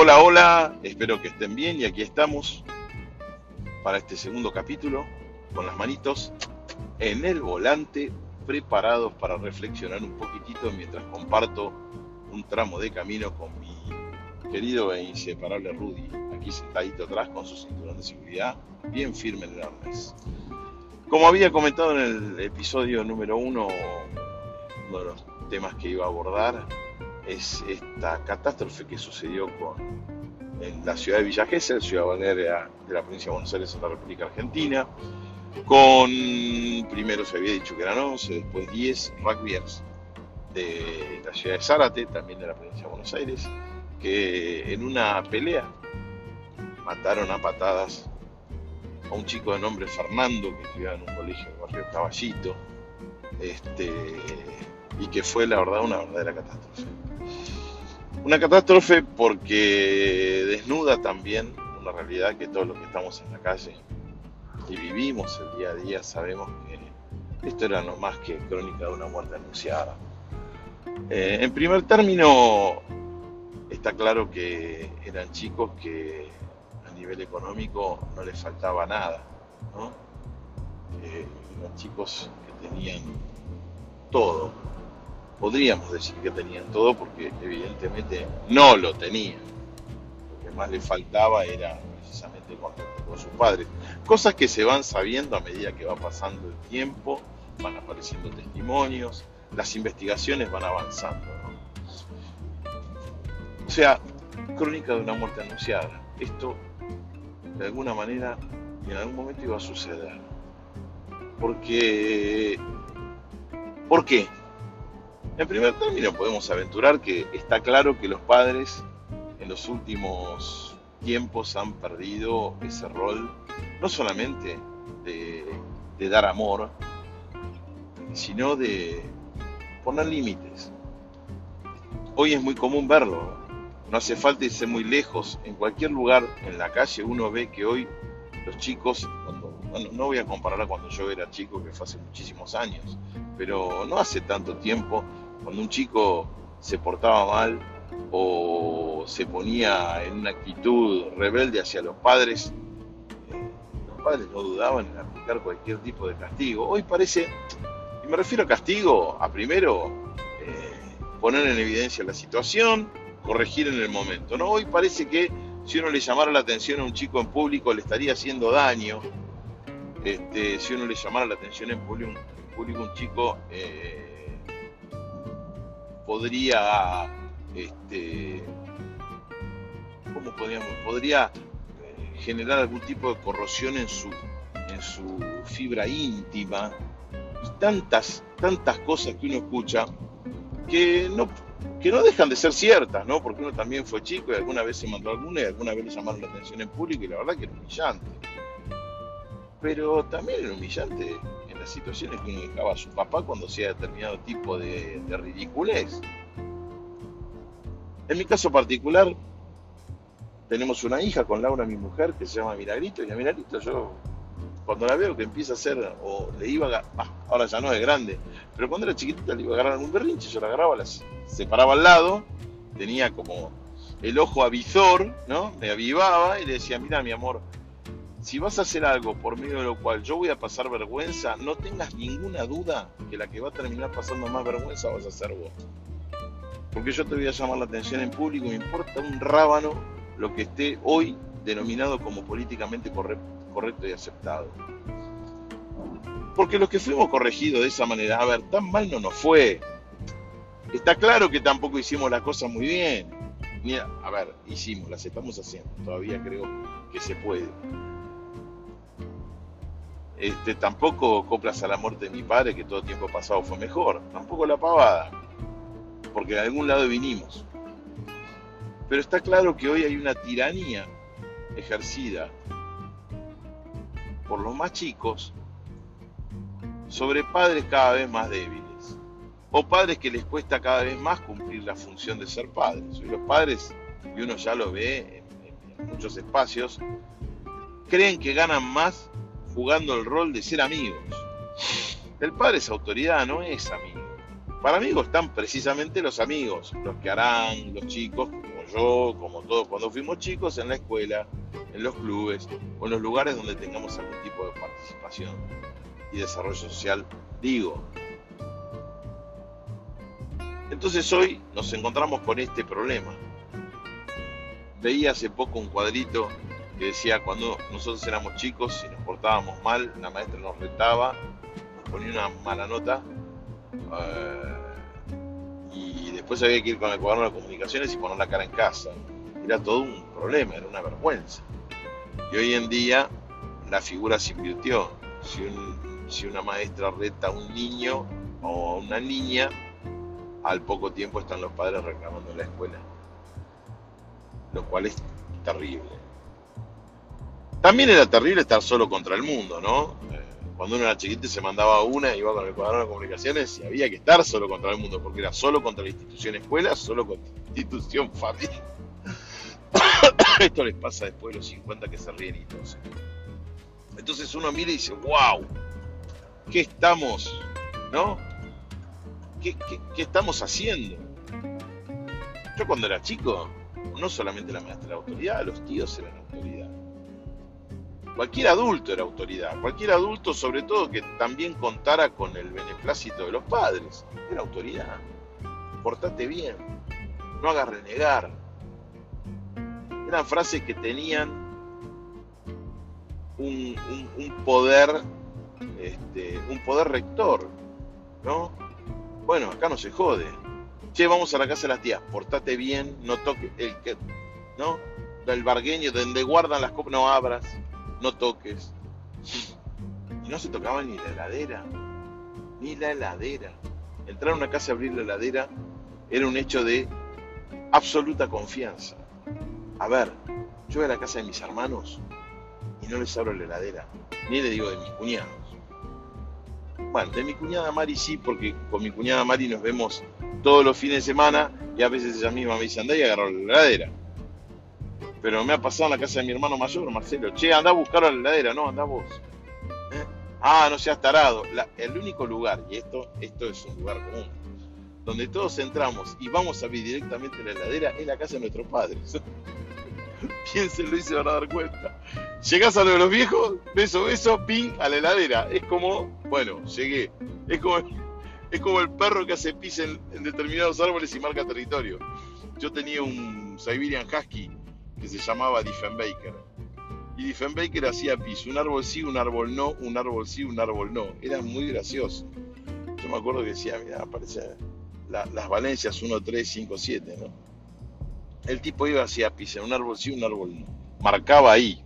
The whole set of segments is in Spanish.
Hola, hola, espero que estén bien y aquí estamos para este segundo capítulo con las manitos en el volante preparados para reflexionar un poquitito mientras comparto un tramo de camino con mi querido e inseparable Rudy, aquí sentadito atrás con su cinturón de seguridad bien firme en el arnés. Como había comentado en el episodio número uno, uno de los temas que iba a abordar es esta catástrofe que sucedió con, en la ciudad de Villa Gesell, ciudad balnearia de la provincia de Buenos Aires en la República Argentina, con, primero se había dicho que eran 11, después 10 rugbyers de la ciudad de Zárate, también de la provincia de Buenos Aires, que en una pelea mataron a patadas a un chico de nombre Fernando que estudiaba en un colegio del barrio Caballito, este, y que fue la verdad una verdadera catástrofe. Una catástrofe porque desnuda también una realidad que todos los que estamos en la calle y vivimos el día a día sabemos que esto era no más que crónica de una muerte anunciada. Eh, en primer término, está claro que eran chicos que a nivel económico no les faltaba nada, ¿no? Eh, eran chicos que tenían todo. Podríamos decir que tenían todo porque evidentemente no lo tenían. Lo que más les faltaba era precisamente contacto con sus padres. Cosas que se van sabiendo a medida que va pasando el tiempo, van apareciendo testimonios, las investigaciones van avanzando. O sea, crónica de una muerte anunciada. Esto, de alguna manera, en algún momento iba a suceder. Porque... ¿Por qué? En primer término podemos aventurar que está claro que los padres en los últimos tiempos han perdido ese rol, no solamente de, dar amor, sino de poner límites. Hoy es muy común verlo, no hace falta irse muy lejos, en cualquier lugar en la calle uno ve que hoy los chicos, no voy a comparar cuando yo era chico, que fue hace muchísimos años, pero no hace tanto tiempo, cuando un chico se portaba mal o se ponía en una actitud rebelde hacia los padres, eh, los padres no dudaban en aplicar cualquier tipo de castigo. Hoy parece, y me refiero a castigo, a primero eh, poner en evidencia la situación, corregir en el momento. ¿no? Hoy parece que si uno le llamara la atención a un chico en público le estaría haciendo daño. Este, si uno le llamara la atención en público, en un chico eh, podría, este, ¿cómo podríamos? Podría eh, generar algún tipo de corrosión en su, en su fibra íntima y tantas, tantas cosas que uno escucha que no que no dejan de ser ciertas, ¿no? Porque uno también fue chico y alguna vez se mandó alguna y alguna vez le llamaron la atención en público y la verdad que era humillante. Pero también era humillante situaciones que dejaba su papá cuando hacía determinado tipo de, de ridiculez. En mi caso particular, tenemos una hija con Laura, mi mujer, que se llama Miragrito, y a Miragrito yo cuando la veo que empieza a hacer, o le iba a, ahora ya no es grande, pero cuando era chiquitita le iba a agarrar algún berrinche, yo la agarraba, la separaba al lado, tenía como el ojo avizor, ¿no? Me avivaba y le decía, mira mi amor, si vas a hacer algo por medio de lo cual yo voy a pasar vergüenza, no tengas ninguna duda que la que va a terminar pasando más vergüenza vas a ser vos. Porque yo te voy a llamar la atención en público, me importa un rábano lo que esté hoy denominado como políticamente correcto y aceptado. Porque los que fuimos corregidos de esa manera, a ver, tan mal no nos fue. Está claro que tampoco hicimos las cosas muy bien. Mira, a ver, hicimos, las estamos haciendo. Todavía creo que se puede. Este, tampoco coplas a la muerte de mi padre, que todo tiempo pasado fue mejor. Tampoco la pavada. Porque de algún lado vinimos. Pero está claro que hoy hay una tiranía ejercida por los más chicos sobre padres cada vez más débiles o padres que les cuesta cada vez más cumplir la función de ser padres. Y los padres, y uno ya lo ve en, en muchos espacios, creen que ganan más jugando el rol de ser amigos. El padre es autoridad, no es amigo. Para amigos están precisamente los amigos, los que harán, los chicos, como yo, como todos cuando fuimos chicos, en la escuela, en los clubes o en los lugares donde tengamos algún tipo de participación y desarrollo social, digo. Entonces hoy nos encontramos con este problema. Veía hace poco un cuadrito que decía cuando nosotros éramos chicos y nos portábamos mal, la maestra nos retaba, nos ponía una mala nota eh, y después había que ir con el cuaderno de comunicaciones y poner la cara en casa. Era todo un problema, era una vergüenza. Y hoy en día la figura se invirtió. Si, si una maestra reta a un niño o a una niña, al poco tiempo están los padres reclamando en la escuela. Lo cual es terrible. También era terrible estar solo contra el mundo, ¿no? Eh, cuando uno era chiquito se mandaba una, iba con el cuaderno de comunicaciones y había que estar solo contra el mundo, porque era solo contra la institución escuela, solo contra la institución familia. Esto les pasa después de los 50 que se ríen y entonces. Entonces uno mira y dice, wow, ¿qué estamos, no? ¿Qué, qué estamos haciendo? Yo cuando era chico, no solamente la maestra, la autoridad, los tíos eran Cualquier adulto era autoridad, cualquier adulto sobre todo que también contara con el beneplácito de los padres, era autoridad. Portate bien, no hagas renegar. Eran frases que tenían un, poder, este, un poder rector, ¿no? Bueno, acá no se jode. Che, vamos a la casa de las tías, portate bien, no toques el que, ¿no? El bargueño, donde guardan las copas, no abras no toques. Y no se tocaba ni la heladera, ni la heladera. Entrar a una casa y abrir la heladera era un hecho de absoluta confianza. A ver, yo voy a la casa de mis hermanos y no les abro la heladera, ni le digo de mis cuñados. Bueno, de mi cuñada Mari sí, porque con mi cuñada Mari nos vemos todos los fines de semana y a veces ella misma me dice, anda y agarro la heladera. Pero me ha pasado en la casa de mi hermano mayor, Marcelo. Che, anda a buscar a la heladera, no, anda vos. ¿Eh? Ah, no seas tarado. el único lugar, y esto, esto es un lugar común, donde todos entramos y vamos a abrir directamente la heladera, es la casa de nuestros padres. Piénsenlo y se van a dar cuenta. Llegás a lo de los viejos, beso, beso, ping, a la heladera. Es como, bueno, llegué. Es como, es como el perro que hace pis en, en determinados árboles y marca territorio. Yo tenía un Siberian Husky que se llamaba Diefenbaker. Y Diefenbaker hacía piso, un árbol sí, un árbol no, un árbol sí, un árbol no. Era muy gracioso. Yo me acuerdo que decía, mira, aparece las Valencias 1, 3, 5, 7, ¿no? El tipo iba hacia pisa, un árbol sí, un árbol no. Marcaba ahí.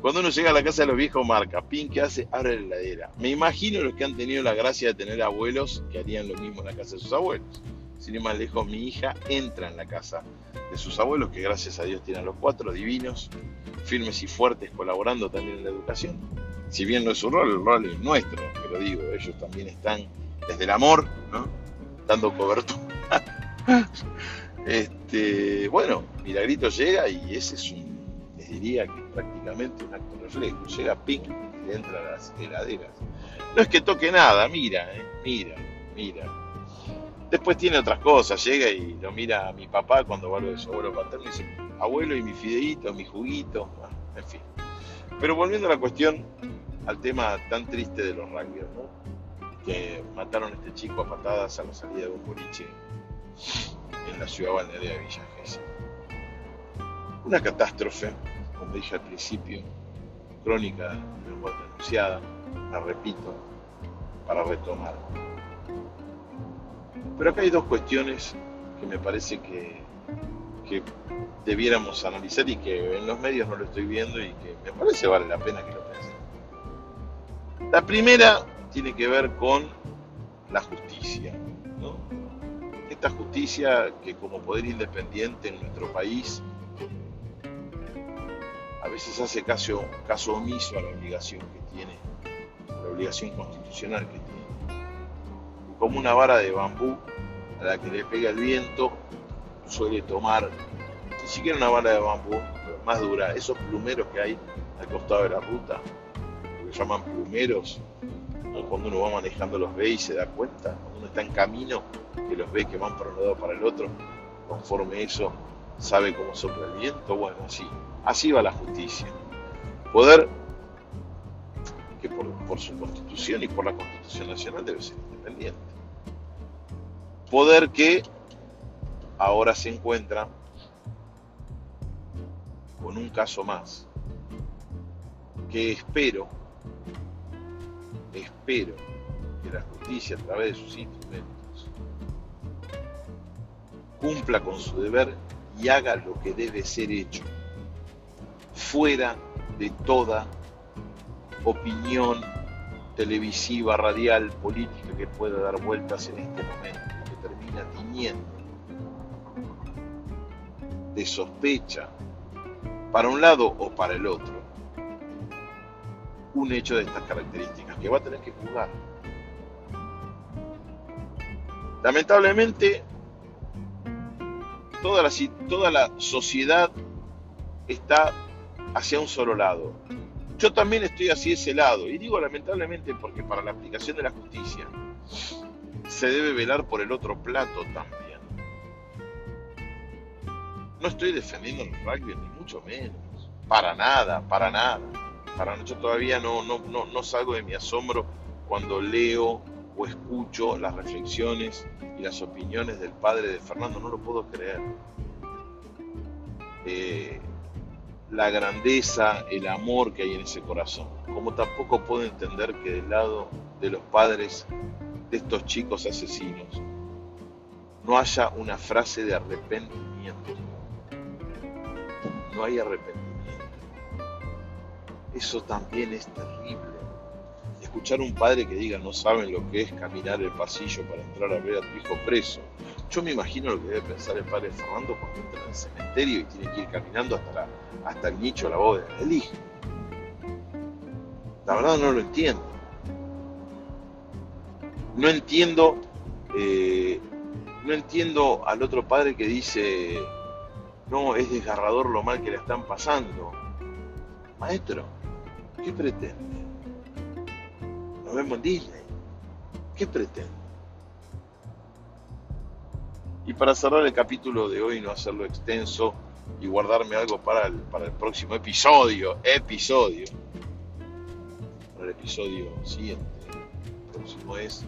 Cuando uno llega a la casa de los viejos, marca, pin, ¿qué hace? Abre la heladera. Me imagino los que han tenido la gracia de tener abuelos que harían lo mismo en la casa de sus abuelos. Sin ir más lejos, mi hija entra en la casa de sus abuelos, que gracias a Dios tienen los cuatro divinos, firmes y fuertes, colaborando también en la educación. Si bien no es su rol, el rol es nuestro, pero digo, ellos también están desde el amor, ¿no? dando cobertura. este, bueno, Milagrito llega y ese es un, les diría que prácticamente un acto reflejo. Llega Pink y entra a las heladeras. No es que toque nada, mira, eh, mira, mira Después tiene otras cosas, llega y lo mira a mi papá cuando vuelve de su abuelo paterno y dice, abuelo y mi fideíto, mi juguito, en fin. Pero volviendo a la cuestión, al tema tan triste de los rugbyers, ¿no? que mataron a este chico a patadas a la salida de un boliche en la ciudad balnearia de Villa. Una catástrofe, como dije al principio, crónica de muerte anunciada, la repito, para retomar. Pero acá hay dos cuestiones que me parece que, debiéramos analizar y que en los medios no lo estoy viendo y que me parece vale la pena que lo pensemos. La primera tiene que ver con la justicia. Esta justicia que como poder independiente en nuestro país a veces hace caso, omiso a la obligación que tiene, la obligación constitucional que como una vara de bambú a la que le pega el viento, suele tomar ni siquiera una vara de bambú, más dura, esos plumeros que hay al costado de la ruta, lo que llaman plumeros, cuando uno va manejando los ve y se da cuenta, cuando uno está en camino, que los ve que van para un lado para el otro, conforme eso sabe cómo sopla el viento. Bueno, así, así va la justicia. Poder que por, por su constitución y por la constitución nacional debe ser independiente. Poder que ahora se encuentra con un caso más que espero, espero que la justicia a través de sus instrumentos cumpla con su deber y haga lo que debe ser hecho, fuera de toda opinión televisiva, radial, política que pueda dar vueltas en este momento, de sospecha para un lado o para el otro un hecho de estas características que va a tener que jugar. Lamentablemente, toda la, toda la sociedad está hacia un solo lado. Yo también estoy hacia ese lado, y digo lamentablemente porque para la aplicación de la justicia se debe velar por el otro plato también. No estoy defendiendo el rugby, ni mucho menos. Para nada, para nada. Para yo todavía no, no, no, no salgo de mi asombro cuando leo o escucho las reflexiones y las opiniones del padre de Fernando. No lo puedo creer. Eh, la grandeza, el amor que hay en ese corazón. Como tampoco puedo entender que del lado de los padres de estos chicos asesinos no haya una frase de arrepentimiento no hay arrepentimiento. Eso también es terrible. Escuchar un padre que diga no saben lo que es caminar el pasillo para entrar a ver a tu hijo preso. Yo me imagino lo que debe pensar el padre Fernando cuando entra en el cementerio y tiene que ir caminando hasta, hasta el nicho la boda del hijo. La verdad no lo entiendo. No entiendo, eh, no entiendo al otro padre que dice no, es desgarrador lo mal que le están pasando. Maestro, ¿qué pretende? Nos vemos en Disney. ¿Qué pretende? Y para cerrar el capítulo de hoy, no hacerlo extenso y guardarme algo para el, para el próximo episodio, episodio, para el episodio siguiente, el próximo es,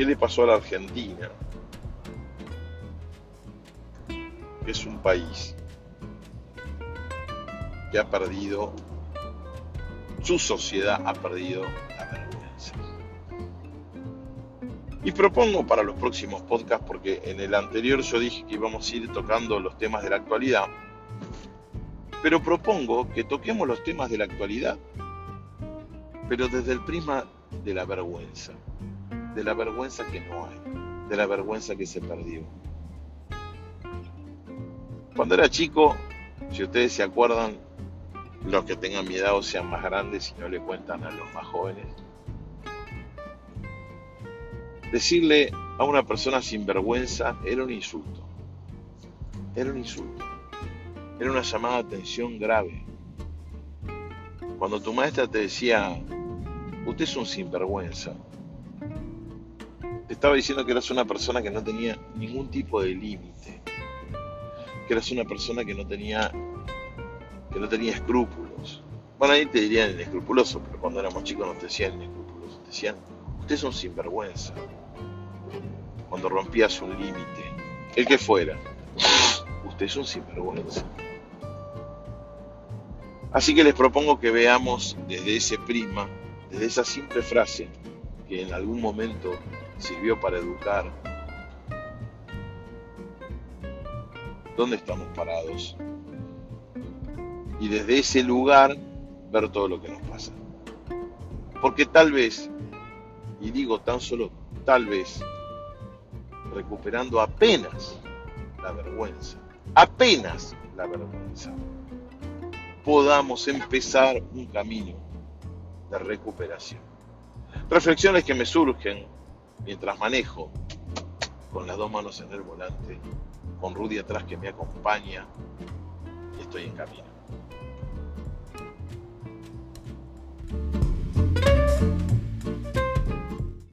¿qué le pasó a la Argentina? es un país que ha perdido, su sociedad ha perdido la vergüenza. Y propongo para los próximos podcasts, porque en el anterior yo dije que íbamos a ir tocando los temas de la actualidad, pero propongo que toquemos los temas de la actualidad, pero desde el prisma de la vergüenza, de la vergüenza que no hay, de la vergüenza que se perdió cuando era chico, si ustedes se acuerdan, los que tengan mi edad o sean más grandes y no le cuentan a los más jóvenes, decirle a una persona sin vergüenza era un insulto. Era un insulto. Era una llamada de atención grave. Cuando tu maestra te decía, usted es un sinvergüenza, estaba diciendo que eras una persona que no tenía ningún tipo de límite que eras una persona que no tenía que no tenía escrúpulos. Bueno, ahí te dirían inescrupuloso, pero cuando éramos chicos no te decían inescrupuloso, te decían, usted es un sinvergüenza. Cuando rompías un límite, el que fuera, usted es un sinvergüenza. Así que les propongo que veamos desde ese prisma, desde esa simple frase que en algún momento sirvió para educar, dónde estamos parados y desde ese lugar ver todo lo que nos pasa. Porque tal vez, y digo tan solo tal vez, recuperando apenas la vergüenza, apenas la vergüenza, podamos empezar un camino de recuperación. Reflexiones que me surgen mientras manejo con las dos manos en el volante con Rudy atrás que me acompaña. Estoy en camino.